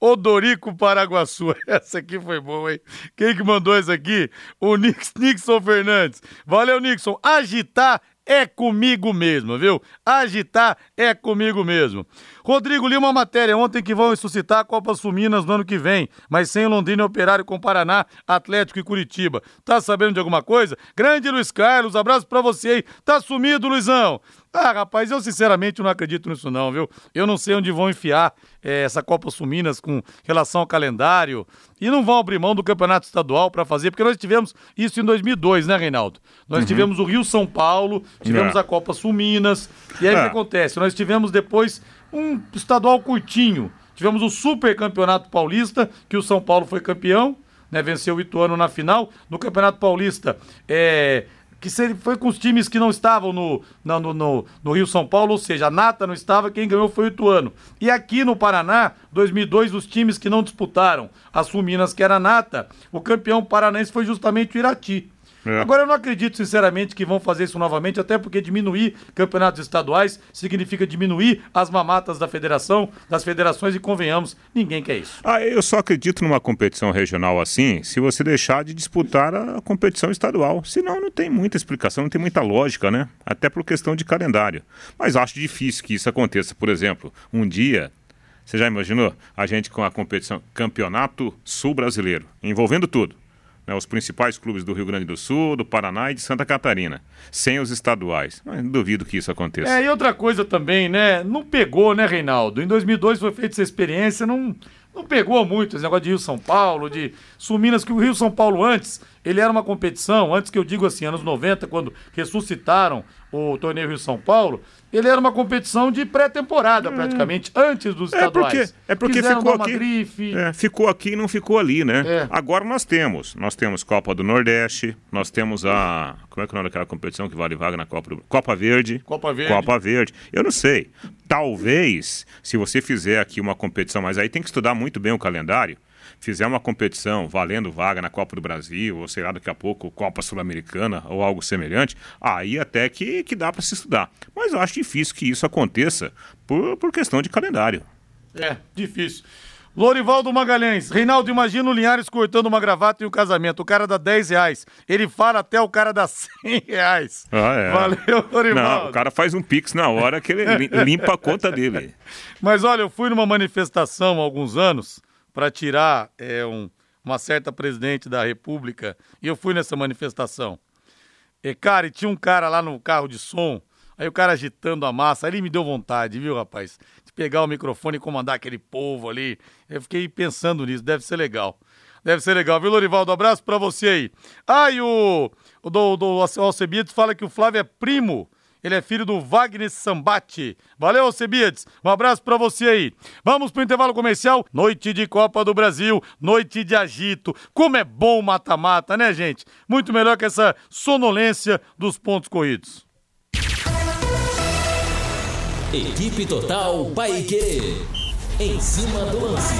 A: Odorico Paraguaçu. Essa aqui foi boa, hein? Quem que mandou essa aqui? O Nix, Nixon Fernandes. Valeu, Nixon. Agitar é comigo mesmo, viu? Agitar é comigo mesmo. Rodrigo, li uma matéria ontem que vão ressuscitar a Copa Suminas no ano que vem, mas sem Londrina Operário com Paraná, Atlético e Curitiba. Tá sabendo de alguma coisa? Grande Luiz Carlos, abraço pra você aí. Tá sumido, Luizão? Ah, rapaz, eu sinceramente não acredito nisso não, viu? Eu não sei onde vão enfiar é, essa Copa Suminas com relação ao calendário e não vão abrir mão do Campeonato Estadual para fazer, porque nós tivemos isso em 2002, né, Reinaldo? Nós uhum. tivemos o Rio São Paulo, tivemos é. a Copa Suminas, e aí o é. que acontece? Nós tivemos depois um estadual curtinho, tivemos o Super Campeonato Paulista, que o São Paulo foi campeão, né, venceu o Ituano na final, no Campeonato Paulista, é que foi com os times que não estavam no, no, no, no, Rio São Paulo, ou seja, a Nata não estava, quem ganhou foi o Ituano. E aqui no Paraná, 2002, os times que não disputaram as Fuminas, que era a Nata, o campeão paranaense foi justamente o Irati. É. Agora eu não acredito, sinceramente, que vão fazer isso novamente, até porque diminuir campeonatos estaduais significa diminuir as mamatas da federação, das federações, e convenhamos, ninguém quer isso.
D: Ah, eu só acredito numa competição regional assim, se você deixar de disputar a competição estadual. Senão não tem muita explicação, não tem muita lógica, né? Até por questão de calendário. Mas acho difícil que isso aconteça. Por exemplo, um dia você já imaginou a gente com a competição Campeonato Sul Brasileiro, envolvendo tudo? Né, os principais clubes do Rio Grande do Sul, do Paraná e de Santa Catarina, sem os estaduais. Mas duvido que isso aconteça.
A: É, e outra coisa também, né? Não pegou, né, Reinaldo? Em 2002 foi feita essa experiência, não, não pegou muito esse negócio de Rio São Paulo, de Suminas, que o Rio São Paulo antes, ele era uma competição, antes que eu digo assim, anos 90, quando ressuscitaram o torneio Rio São Paulo, ele era uma competição de pré-temporada, hum. praticamente, antes dos estaduais.
D: É porque, é porque Quiseram ficou aqui, grife. É, ficou aqui e não ficou ali, né? É. Agora nós temos, nós temos Copa do Nordeste, nós temos a, como é que é o nome daquela competição que vale vaga na Copa do, Copa Verde.
A: Copa Verde.
D: Copa Verde. Eu não sei. Talvez, se você fizer aqui uma competição, mas aí tem que estudar muito bem o calendário, fizer uma competição valendo vaga na Copa do Brasil, ou sei lá, daqui a pouco Copa Sul-Americana ou algo semelhante, aí até que, que dá para se estudar. Mas eu acho difícil que isso aconteça por, por questão de calendário.
A: É, difícil. Lorivaldo Magalhães, Reinaldo, imagina o Linhares cortando uma gravata em um casamento. O cara dá 10 reais. Ele fala até o cara dá 100 reais.
D: Ah, é.
A: Valeu, Lorivaldo.
D: Não, o cara faz um pix na hora que ele limpa a conta dele.
A: Mas olha, eu fui numa manifestação há alguns anos para tirar é, um, uma certa presidente da República e eu fui nessa manifestação. E, cara, e tinha um cara lá no carro de som, aí o cara agitando a massa, aí ele me deu vontade, viu, rapaz? De pegar o microfone e comandar aquele povo ali. Eu fiquei pensando nisso, deve ser legal. Deve ser legal, viu, Lorivaldo? abraço pra você aí. Ah, e o, o do, do Alcebiades fala que o Flávio é primo ele é filho do Wagner Sambate. Valeu, Cebiades. Um abraço para você aí. Vamos pro intervalo comercial. Noite de Copa do Brasil, noite de agito. Como é bom mata-mata, né, gente? Muito melhor que essa sonolência dos pontos corridos.
E: Equipe Total Paique. Em cima do lance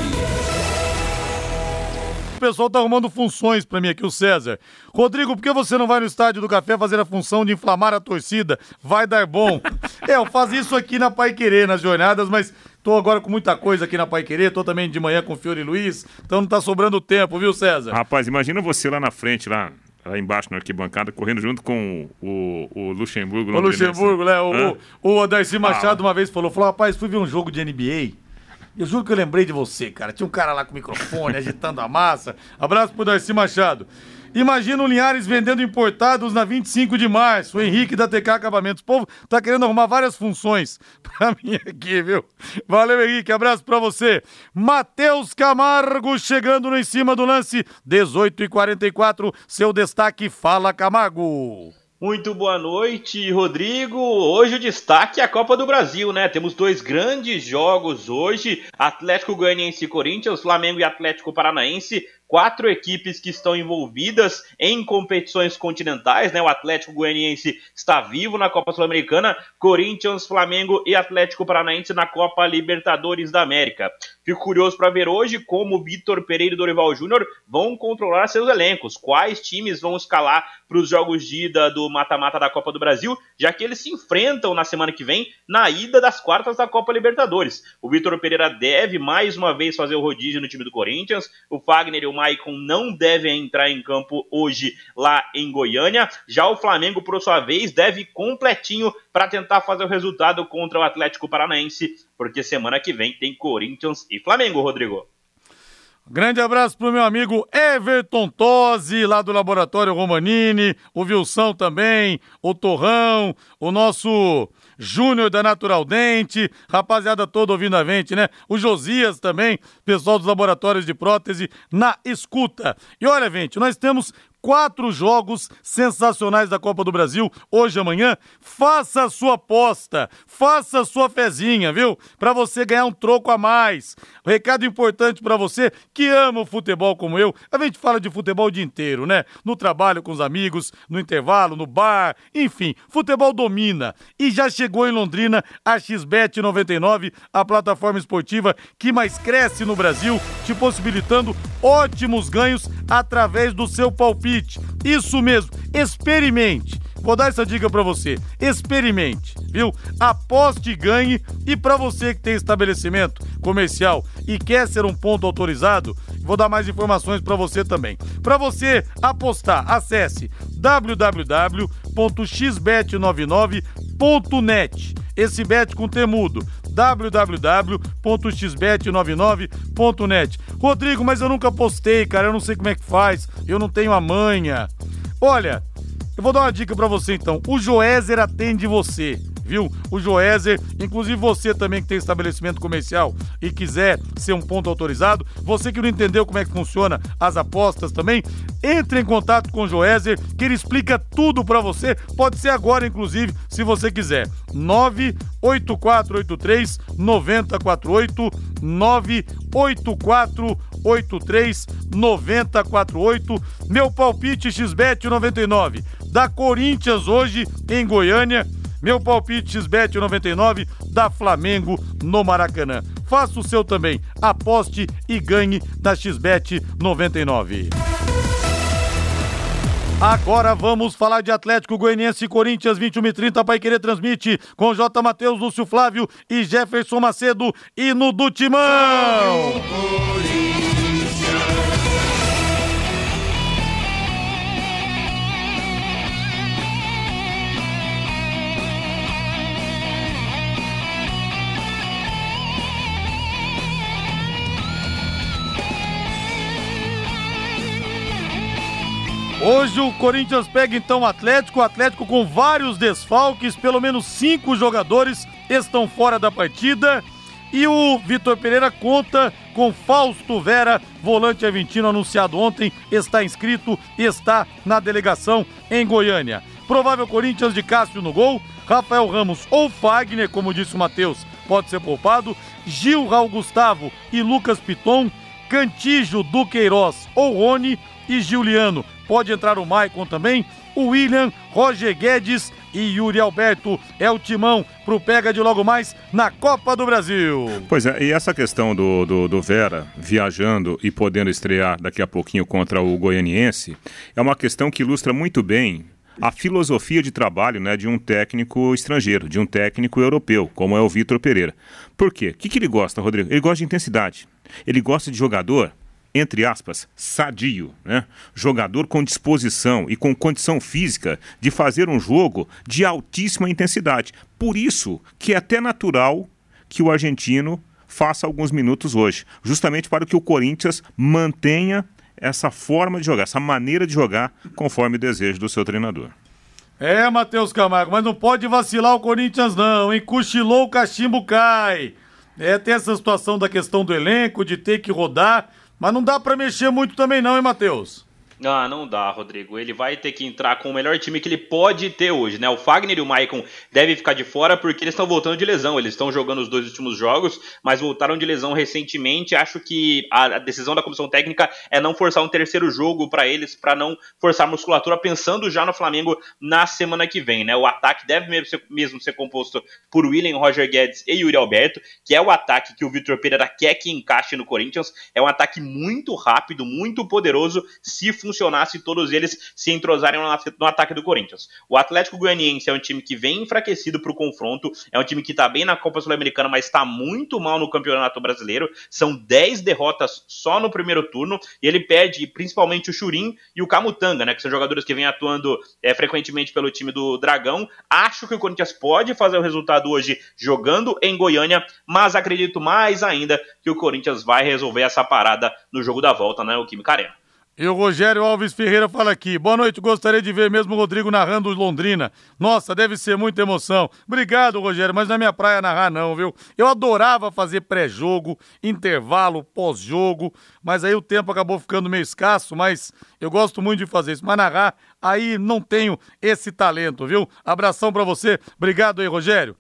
A: pessoal tá arrumando funções para mim aqui, o César. Rodrigo, por que você não vai no estádio do café fazer a função de inflamar a torcida? Vai dar bom. é, eu faço isso aqui na Pai Querer, nas jornadas, mas Tô agora com muita coisa aqui na Pai Querer, tô também de manhã com o Fiore Luiz, então não tá sobrando tempo, viu, César?
D: Rapaz, imagina você lá na frente, lá, lá embaixo na arquibancada, correndo junto com o, o Luxemburgo.
A: O Luxemburgo, né? O, o, o Darcy Machado ah. uma vez falou, falou, rapaz, fui ver um jogo de NBA, eu juro que eu lembrei de você, cara. Tinha um cara lá com o microfone, agitando a massa. Abraço pro Darcy Machado. Imagina o Linhares vendendo importados na 25 de março. O Henrique da TK Acabamentos. O povo tá querendo arrumar várias funções pra mim aqui, viu? Valeu, Henrique. Abraço pra você. Matheus Camargo chegando no em cima do lance. 18 e 44. Seu destaque, fala, Camargo.
G: Muito boa noite, Rodrigo. Hoje o destaque é a Copa do Brasil, né? Temos dois grandes jogos hoje: Atlético Goianiense e Corinthians, Flamengo e Atlético Paranaense, quatro equipes que estão envolvidas em competições continentais, né? O Atlético Goianiense está vivo na Copa Sul-Americana, Corinthians, Flamengo e Atlético Paranaense na Copa Libertadores da América. Fico curioso para ver hoje como Vitor Pereira e Dorival Júnior vão controlar seus elencos, quais times vão escalar para os jogos de ida do mata-mata da Copa do Brasil, já que eles se enfrentam na semana que vem na ida das quartas da Copa Libertadores. O Vitor Pereira deve mais uma vez fazer o rodízio no time do Corinthians, o Fagner e o Maicon não devem entrar em campo hoje lá em Goiânia, já o Flamengo, por sua vez, deve completinho para tentar fazer o resultado contra o Atlético Paranaense, porque semana que vem tem Corinthians e Flamengo, Rodrigo.
A: Grande abraço pro meu amigo Everton Tosi, lá do Laboratório Romanini, o Wilson também, o Torrão, o nosso Júnior da Natural Dente, rapaziada toda ouvindo a gente, né? O Josias também, pessoal dos laboratórios de prótese, na escuta. E olha, gente, nós temos quatro jogos sensacionais da Copa do Brasil hoje amanhã. Faça a sua aposta, faça a sua fezinha, viu? Para você ganhar um troco a mais. Recado importante para você que ama o futebol como eu. A gente fala de futebol o dia inteiro, né? No trabalho com os amigos, no intervalo, no bar, enfim, futebol domina. E já chegou em Londrina a XBet 99, a plataforma esportiva que mais cresce no Brasil, te possibilitando ótimos ganhos através do seu palpite Isso mesmo, experimente. Vou dar essa dica para você. Experimente, viu? Aposte e ganhe. E para você que tem estabelecimento comercial e quer ser um ponto autorizado, vou dar mais informações para você também. Para você apostar, acesse www.xbet99.net. Esse bet com temudo www.xbet99.net. Rodrigo, mas eu nunca postei, cara, eu não sei como é que faz, eu não tenho a manha. Olha, eu vou dar uma dica para você então. O Joézer atende você viu? O Joézer, inclusive você também que tem estabelecimento comercial e quiser ser um ponto autorizado, você que não entendeu como é que funciona as apostas também, entre em contato com o Joézer, que ele explica tudo para você. Pode ser agora, inclusive, se você quiser. 98483 9048 98483 9048 Meu palpite XBET 99 da Corinthians hoje em Goiânia meu palpite XBET 99 da Flamengo no Maracanã. Faça o seu também. Aposte e ganhe da XBET 99. Agora vamos falar de Atlético Goianiense e Corinthians 21 e 30 para querer transmite com J. Matheus, Lúcio Flávio e Jefferson Macedo e no do Hoje o Corinthians pega então o Atlético, o Atlético com vários desfalques, pelo menos cinco jogadores estão fora da partida. E o Vitor Pereira conta com Fausto Vera, volante argentino anunciado ontem, está inscrito e está na delegação em Goiânia. Provável Corinthians de Cássio no gol, Rafael Ramos ou Fagner, como disse o Matheus, pode ser poupado, Gil, Raul Gustavo e Lucas Piton, Cantijo, Duqueiroz ou Rony e Giuliano Pode entrar o Maicon também, o William, Roger Guedes e Yuri Alberto. É o timão pro Pega de logo mais na Copa do Brasil.
D: Pois é, e essa questão do, do, do, Vera viajando e podendo estrear daqui a pouquinho contra o Goianiense é uma questão que ilustra muito bem a filosofia de trabalho né, de um técnico estrangeiro, de um técnico europeu, como é o Vitor Pereira. Por quê? O que, que ele gosta, Rodrigo? Ele gosta de intensidade. Ele gosta de jogador entre aspas, sadio, né? Jogador com disposição e com condição física de fazer um jogo de altíssima intensidade. Por isso que é até natural que o argentino faça alguns minutos hoje, justamente para que o Corinthians mantenha essa forma de jogar, essa maneira de jogar conforme o desejo do seu treinador.
A: É, Matheus Camargo, mas não pode vacilar o Corinthians não, hein? Cochilou o cachimbo cai. É, tem essa situação da questão do elenco, de ter que rodar, mas não dá para mexer muito também não, hein, Matheus?
G: Ah, não dá, Rodrigo. Ele vai ter que entrar com o melhor time que ele pode ter hoje, né? O Fagner e o Maicon devem ficar de fora porque eles estão voltando de lesão. Eles estão jogando os dois últimos jogos, mas voltaram de lesão recentemente. Acho que a decisão da comissão técnica é não forçar um terceiro jogo para eles, para não forçar a musculatura, pensando já no Flamengo na semana que vem, né? O ataque deve mesmo ser, mesmo ser composto por William, Roger Guedes e Yuri Alberto, que é o ataque que o Vitor Pereira quer que encaixe no Corinthians. É um ataque muito rápido, muito poderoso, se funcionar funcionasse todos eles se entrosarem no, ataque do Corinthians. O Atlético Goianiense é um time que vem enfraquecido para o confronto, é um time que está bem na Copa Sul-Americana, mas está muito mal no Campeonato Brasileiro. São 10 derrotas só no primeiro turno, e ele perde principalmente o Churim e o Camutanga, né, que são jogadores que vêm atuando é, frequentemente pelo time do Dragão. Acho que o Corinthians pode fazer o resultado hoje jogando em Goiânia, mas acredito mais ainda que o Corinthians vai resolver essa parada no jogo da volta, né, o Química Arena.
A: E o Rogério Alves Ferreira fala aqui. Boa noite, gostaria de ver mesmo o Rodrigo narrando o Londrina. Nossa, deve ser muita emoção. Obrigado, Rogério, mas na é minha praia narrar não, viu? Eu adorava fazer pré-jogo, intervalo, pós-jogo, mas aí o tempo acabou ficando meio escasso, mas eu gosto muito de fazer isso. Mas narrar, aí não tenho esse talento, viu? Abração para você. Obrigado aí, Rogério.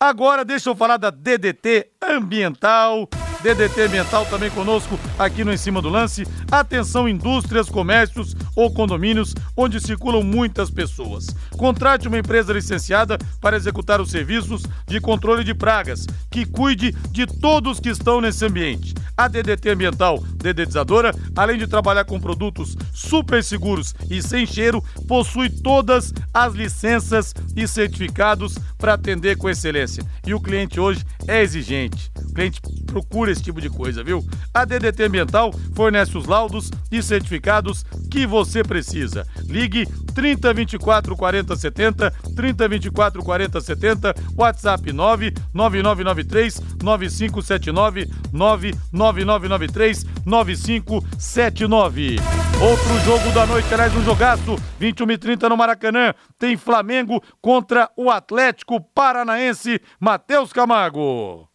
A: Agora deixa eu falar da DDT Ambiental. DDT Ambiental também conosco aqui no Em Cima do Lance. Atenção, indústrias, comércios ou condomínios onde circulam muitas pessoas. Contrate uma empresa licenciada para executar os serviços de controle de pragas, que cuide de todos que estão nesse ambiente. A DDT Ambiental Dedetizadora, além de trabalhar com produtos super seguros e sem cheiro, possui todas as licenças e certificados para atender com excelência. E o cliente hoje é exigente. O cliente procura esse tipo de coisa, viu? A DDT Ambiental fornece os laudos e certificados que você precisa. Ligue 3024 40 70, 3024 40 70, WhatsApp 99993 9579 99993 9579. Outro jogo da noite, aliás, um jogaço, 21 e 30 no Maracanã. Tem Flamengo contra o Atlético Paranaense, Matheus Camargo.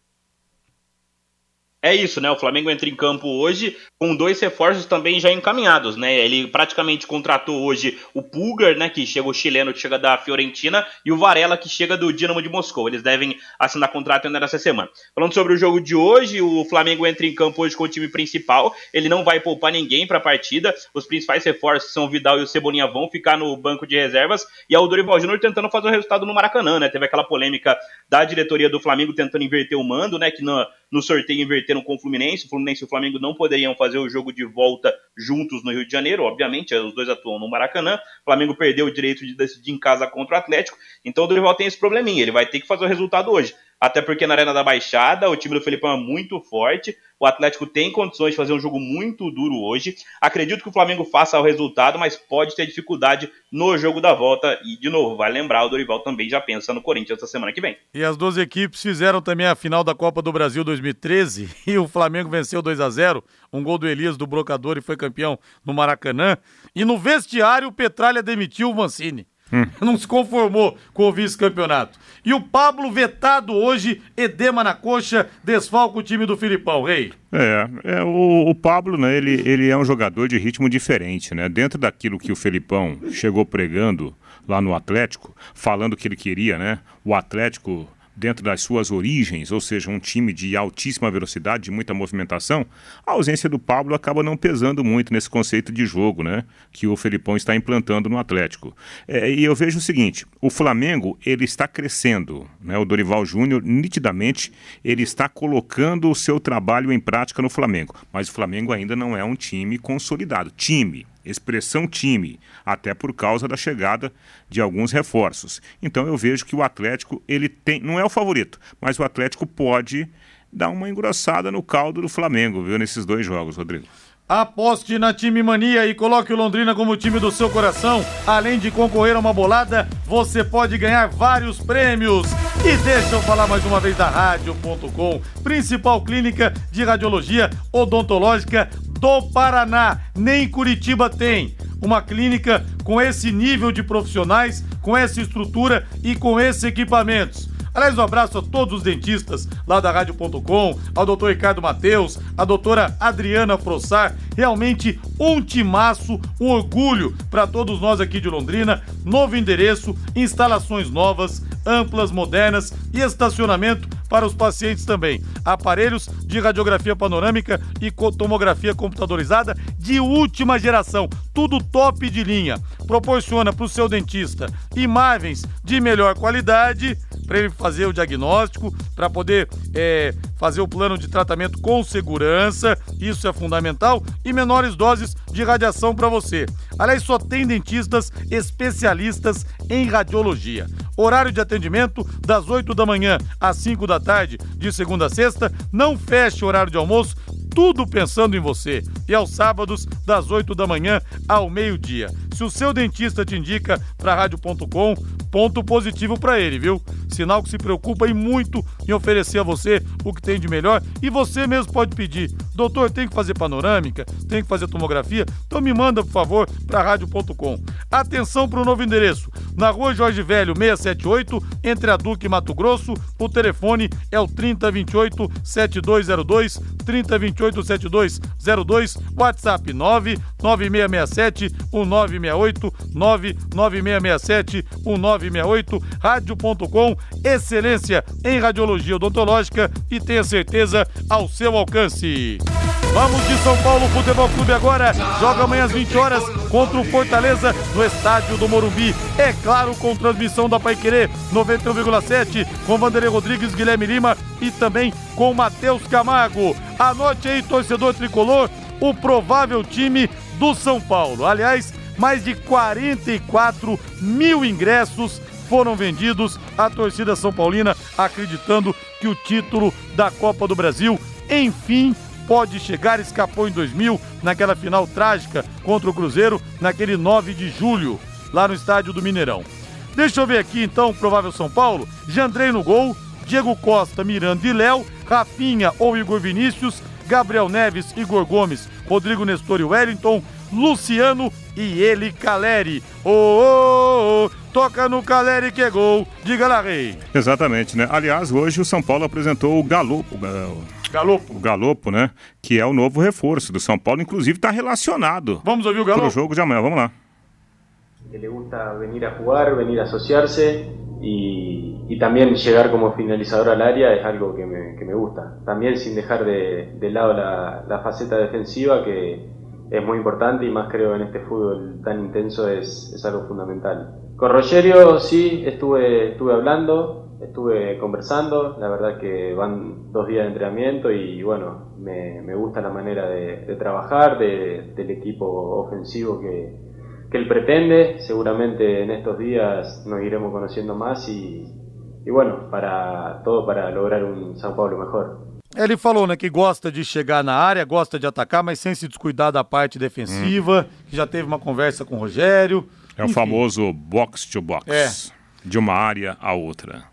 G: É isso, né? O Flamengo entra em campo hoje com dois reforços também já encaminhados, né? Ele praticamente contratou hoje o Pulgar, né? Que chega o chileno que chega da Fiorentina e o Varela que chega do Dinamo de Moscou. Eles devem assinar contrato ainda nessa semana. Falando sobre o jogo de hoje, o Flamengo entra em campo hoje com o time principal. Ele não vai poupar ninguém para a partida. Os principais reforços são o Vidal e o Cebolinha vão ficar no banco de reservas e é o Dorival Júnior tentando fazer o resultado no Maracanã, né? Teve aquela polêmica da diretoria do Flamengo tentando inverter o mando, né? Que no, no sorteio inverteram com o Fluminense. O Fluminense e o Flamengo não poderiam fazer o jogo de volta juntos no Rio de Janeiro. Obviamente, os dois atuam no Maracanã. O Flamengo perdeu o direito de decidir em casa contra o Atlético. Então o Dorival tem esse probleminha. Ele vai ter que fazer o resultado hoje até porque na Arena da Baixada o time do Felipão é muito forte. O Atlético tem condições de fazer um jogo muito duro hoje. Acredito que o Flamengo faça o resultado, mas pode ter dificuldade no jogo da volta. E, de novo, vai lembrar, o Dorival também já pensa no Corinthians essa semana que vem.
A: E as duas equipes fizeram também a final da Copa do Brasil 2013 e o Flamengo venceu 2 a 0 um gol do Elias do Brocador e foi campeão no Maracanã. E no vestiário o Petralha demitiu o Mancini. Hum. Não se conformou com o vice-campeonato. E o Pablo vetado hoje, edema na coxa, desfalca o time do Filipão, rei.
D: É, é o, o, Pablo, né, ele, ele é um jogador de ritmo diferente, né? Dentro daquilo que o Felipão chegou pregando lá no Atlético, falando que ele queria, né? O Atlético dentro das suas origens, ou seja, um time de altíssima velocidade, de muita movimentação, a ausência do Pablo acaba não pesando muito nesse conceito de jogo, né, que o Felipão está implantando no Atlético. É, e eu vejo o seguinte: o Flamengo ele está crescendo, né, o Dorival Júnior nitidamente ele está colocando o seu trabalho em prática no Flamengo, mas o Flamengo ainda não é um time consolidado. Time, expressão time, até por causa da chegada de alguns reforços. Então eu vejo que o Atlético, ele tem, não é o favorito, mas o Atlético pode dar uma engrossada no caldo do Flamengo, viu, nesses dois jogos, Rodrigo.
A: Aposte na Time Mania e coloque o Londrina como time do seu coração. Além de concorrer a uma bolada, você pode ganhar vários prêmios. E deixa eu falar mais uma vez da Rádio.com, principal clínica de radiologia odontológica do Paraná. Nem Curitiba tem uma clínica com esse nível de profissionais, com essa estrutura e com esses equipamentos. Aliás, um abraço a todos os dentistas lá da Rádio.com, ao doutor Ricardo Mateus, a doutora Adriana Frossar. Realmente um timaço, um orgulho para todos nós aqui de Londrina. Novo endereço, instalações novas, amplas, modernas e estacionamento para os pacientes também. Aparelhos de radiografia panorâmica e tomografia computadorizada de última geração, tudo top de linha. Proporciona para o seu dentista imagens de melhor qualidade para ele fazer o diagnóstico, para poder é, fazer o plano de tratamento com segurança, isso é fundamental, e menores doses de radiação para você. Aliás, só tem dentistas especialistas em radiologia. Horário de atendimento das 8 da manhã às 5 da tarde, de segunda a sexta. Não feche horário de almoço, tudo pensando em você. E aos sábados, das 8 da manhã ao meio-dia. Se o seu dentista te indica para rádio.com, ponto positivo para ele, viu? Sinal que se preocupa e muito em oferecer a você o que tem de melhor e você mesmo pode pedir. Doutor, tem que fazer panorâmica, tem que fazer tomografia, então me manda, por favor, para rádio.com. Atenção para o novo endereço. Na rua Jorge Velho, 678, entre a Duque e Mato Grosso. O telefone é o 3028 7202, 3028 7202, WhatsApp 99667 1968, 99667 1968, rádio.com, excelência em radiologia odontológica e tenha certeza ao seu alcance. Vamos de São Paulo Futebol Clube agora. Joga amanhã às 20 horas contra o Fortaleza no estádio do Morumbi. É claro, com transmissão da Paiquerê 91,7 com Vanderlei Rodrigues, Guilherme Lima e também com Matheus Camargo. Anote aí, torcedor tricolor, o provável time do São Paulo. Aliás, mais de 44 mil ingressos foram vendidos. A torcida São Paulina acreditando que o título da Copa do Brasil, enfim, pode chegar. Escapou em 2000, naquela final trágica contra o Cruzeiro, naquele 9 de julho, lá no estádio do Mineirão. Deixa eu ver aqui então provável São Paulo. Jandrei no gol, Diego Costa, Miranda e Léo, Rafinha ou Igor Vinícius, Gabriel Neves, Igor Gomes, Rodrigo Nestor e Wellington, Luciano e ele Caleri. Ô, oh, oh, oh, toca no Caleri que é gol. Diga lá, Rei.
D: Exatamente, né? Aliás, hoje o São Paulo apresentou o Galo.
A: Galopo.
D: O Galopo, né? Que é o novo reforço do São Paulo, inclusive está relacionado.
A: Vamos ouvir o Galopo?
D: Para o jogo de amanhã, vamos lá.
H: que le gusta venir a jugar, venir a asociarse y, y también llegar como finalizador al área es algo que me, que me gusta. También sin dejar de, de lado la, la, faceta defensiva que es muy importante y más creo en este fútbol tan intenso es, es algo fundamental. Con Rogerio sí estuve, estuve hablando, estuve conversando, la verdad que van dos días de entrenamiento y bueno, me, me gusta la manera de, trabajar, de, del equipo ofensivo que, que él pretende. Seguramente en estos días nos iremos conociendo más y, y bueno, para todo para lograr un São Paulo mejor.
A: Ele falou, né, que gosta de chegar na área, gosta de atacar, mas sem se descuidar da parte defensiva, hum. que já teve uma conversa com o Rogério.
D: É Enfim. o famoso box to box. É. De uma área a outra.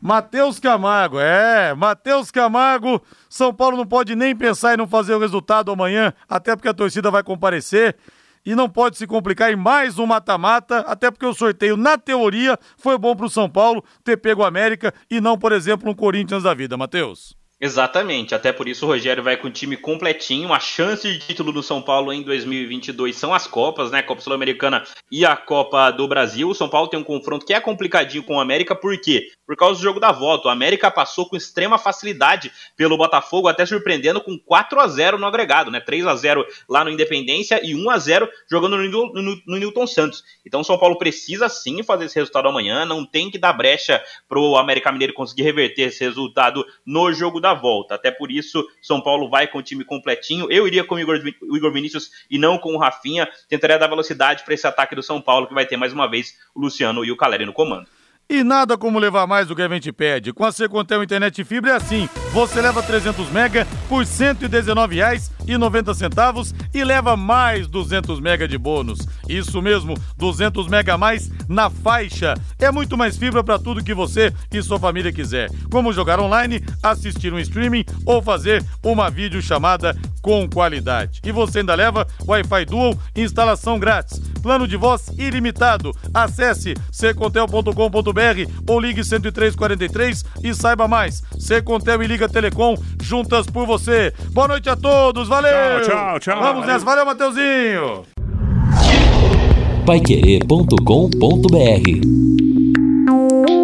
A: Matheus Camargo, é, Matheus Camargo, São Paulo não pode nem pensar em não fazer o resultado amanhã, até porque a torcida vai comparecer e não pode se complicar em mais um mata-mata, até porque o sorteio, na teoria, foi bom para o São Paulo ter pego o América e não, por exemplo, um Corinthians da vida, Matheus.
G: Exatamente, até por isso o Rogério vai com o time completinho. A chance de título do São Paulo em 2022 são as Copas, né? Copa Sul-Americana e a Copa do Brasil. O São Paulo tem um confronto que é complicadinho com o América, por quê? Por causa do jogo da volta. O América passou com extrema facilidade pelo Botafogo, até surpreendendo com 4 a 0 no agregado, né? 3 a 0 lá no Independência e 1 a 0 jogando no, no, Newton Santos. Então o São Paulo precisa sim fazer esse resultado amanhã, não tem que dar brecha pro América Mineiro conseguir reverter esse resultado no jogo da da volta. Até por isso, São Paulo vai com o time completinho. Eu iria com o Igor, o Igor Vinícius e não com o Rafinha. Tentaria dar velocidade para esse ataque do São Paulo, que vai ter mais uma vez o Luciano e o Caleri no comando.
A: E nada como levar mais do que a gente pede. Com a Secontel Internet Fibra é assim. Você leva 300 mega por R$ 119,90 e leva mais 200 mega de bônus. Isso mesmo, 200 mega a mais na faixa. É muito mais fibra para tudo que você e sua família quiser. Como jogar online, assistir um streaming ou fazer uma videochamada com qualidade. E você ainda leva Wi-Fi Dual instalação grátis plano de voz ilimitado. Acesse secontel.com.br ou ligue 10343 e saiba mais. Secontel e Liga Telecom, juntas por você. Boa noite a todos, valeu!
D: Tchau, tchau, tchau.
A: Vamos nessa, valeu, Mateuzinho!
E: paiquerê.com.br